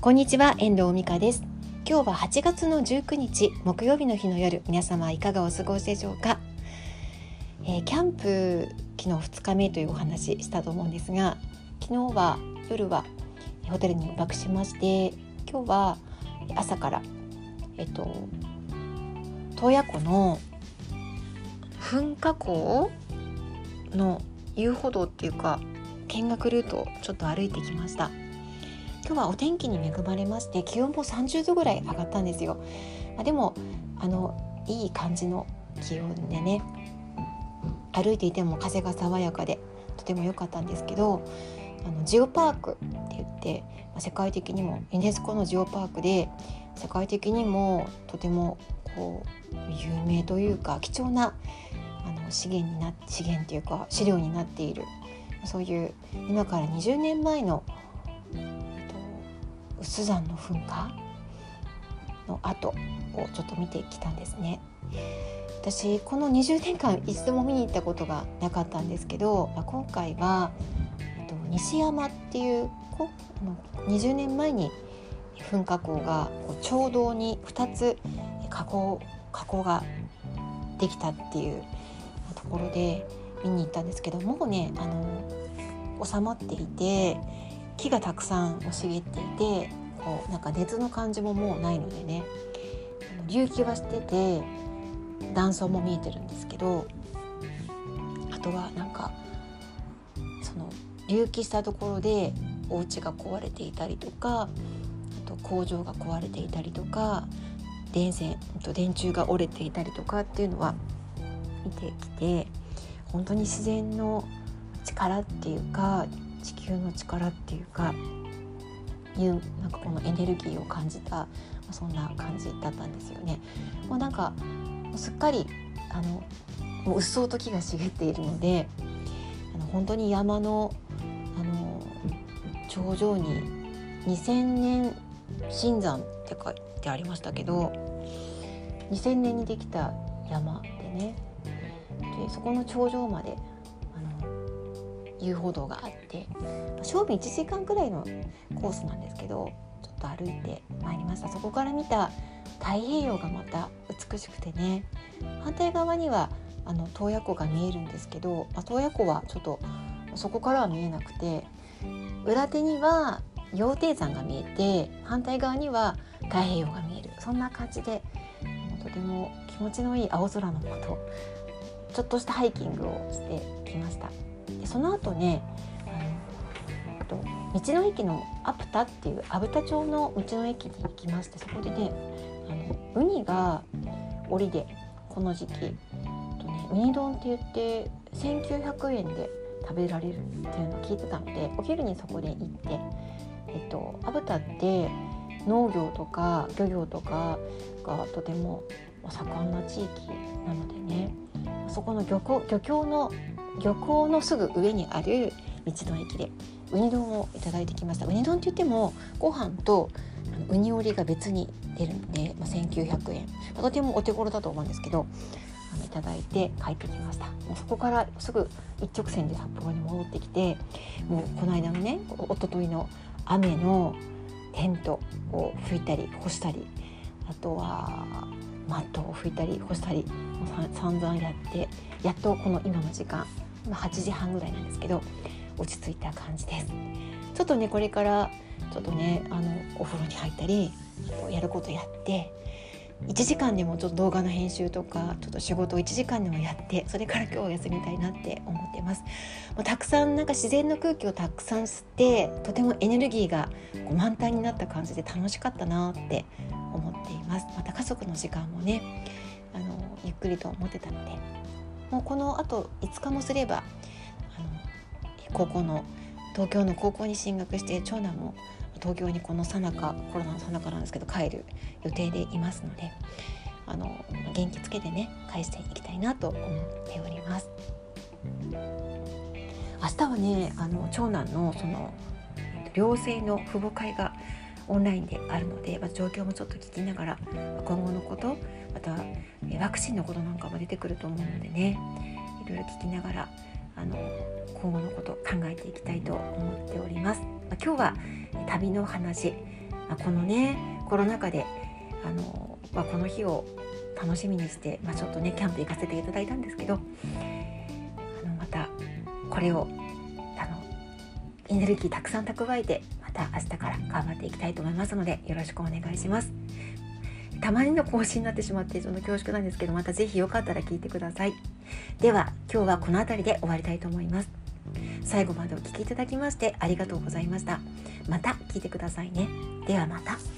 こんにちは遠藤美香です。今日は8月の19日木曜日の日の夜皆様いかがお過ごしでしょうか、えー、キャンプ昨日2日目というお話したと思うんですが昨日は夜はホテルに泊しまして今日は朝からえっと洞爺湖の噴火口の遊歩道っていうか見学ルートをちょっと歩いてきました。今日はお天気に恵まれまして気温も30度ぐらい上がったんですよ、まあ、でもあのいい感じの気温でね歩いていても風が爽やかでとても良かったんですけどあのジオパークって言って、まあ、世界的にもユネスコのジオパークで世界的にもとてもこう有名というか貴重なあの資源にな資源っていうか資料になっている。そういう今から20年前の有山の噴火の後をちょっと見てきたんですね。私この20年間一度も見に行ったことがなかったんですけど今回はえっと西山っていう20年前に噴火口が町道に2つ火口火口ができたっていうところで見に行ったんですけどもうねあの収まっていて木がたくさん茂っていてこうなんか熱の感じももうないのでね。隆起はしてて断層も見えてるんですけどあとはなんかその隆起したところでお家が壊れていたりとかあと工場が壊れていたりとか電線と電柱が折れていたりとかっていうのは見てきて本当に自然の力っていうか地球の力っていうかいうなんかこのエネルギーを感じたそんな感じだったんですよね。もうなんかすっかりあのもううっそうと木が茂っているのであの本当に山のあの頂上に2000年新山って書いてありましたけど2000年にできた山でねでそこの頂上まで遊歩道があって正味1時間くらいのコースなんですけどちょっと歩いてまいりましたそこから見た太平洋がまた美しくてね反対側にはあの洞爺湖が見えるんですけど、洞爺湖はちょっとそこからは見えなくて裏手には羊蹄山が見えて反対側には太平洋が見えるそんな感じでとても気持ちのいい青空のもとちょっとしたハイキングをしてきました。でその後ねあのと道の駅のアプタっていう阿武田町の道の駅に行きましてそこでねあのウニが檻でこの時期と、ね、ウニ丼って言って1900円で食べられるっていうのを聞いてたのでお昼にそこで行って、えっと、アブタって農業とか漁業とかがとても盛んな地域なのでね。そこの漁港漁協の漁港のすぐ上にある道の駅でウニ丼をいただいてきました。ウニ丼って言ってもご飯とウニ折りが別に出るんで、まあ、1900円、とてもお手頃だと思うんですけどあのいただいて帰ってきました。もうそこからすぐ一直線で札幌に戻ってきてもうこの間のねおとといの雨のテントを拭いたり干したりあとはマットを拭いたり干したり散々やってやっとこの今の時間8時半ぐらいなんですけど落ち着いた感じです。ちょっとねこれからちょっとねあのお風呂に入ったりやることやって1時間でもちょっと動画の編集とかちょっと仕事を1時間でもやってそれから今日休みたいなって思ってます。もうたくさんなんか自然の空気をたくさん吸ってとてもエネルギーがこう満タンになった感じで楽しかったなって思っています。また家族の時間もねあのゆっくりと思ってたので。もうこのあと5日もすればあの高校の東京の高校に進学して長男も東京にこのさなかコロナのさなかなんですけど帰る予定でいますのであの元気つけてね返していきたいなと思っております。明日はねあの長男のその寮生の父母会がオンラインであるので、まあ、状況もちょっと聞きながら今後のことまたワクチンのことなんかも出てくると思うのでねいろいろ聞きながらあの今後のこと考えていきたいと思っております。まあ、今日は旅の話あ、このねコロナ禍であの、まあ、この日を楽しみにして、まあ、ちょっとねキャンプ行かせていただいたんですけどあのまたこれをあのエネルギーたくさん蓄えてまた明日から頑張っていきたいと思いますのでよろしくお願いします。たまにの更新になってしまってちょっと恐縮なんですけどまた是非よかったら聞いてください。では今日はこの辺りで終わりたいと思います。最後までお聴きいただきましてありがとうございました。また聞いてくださいね。ではまた。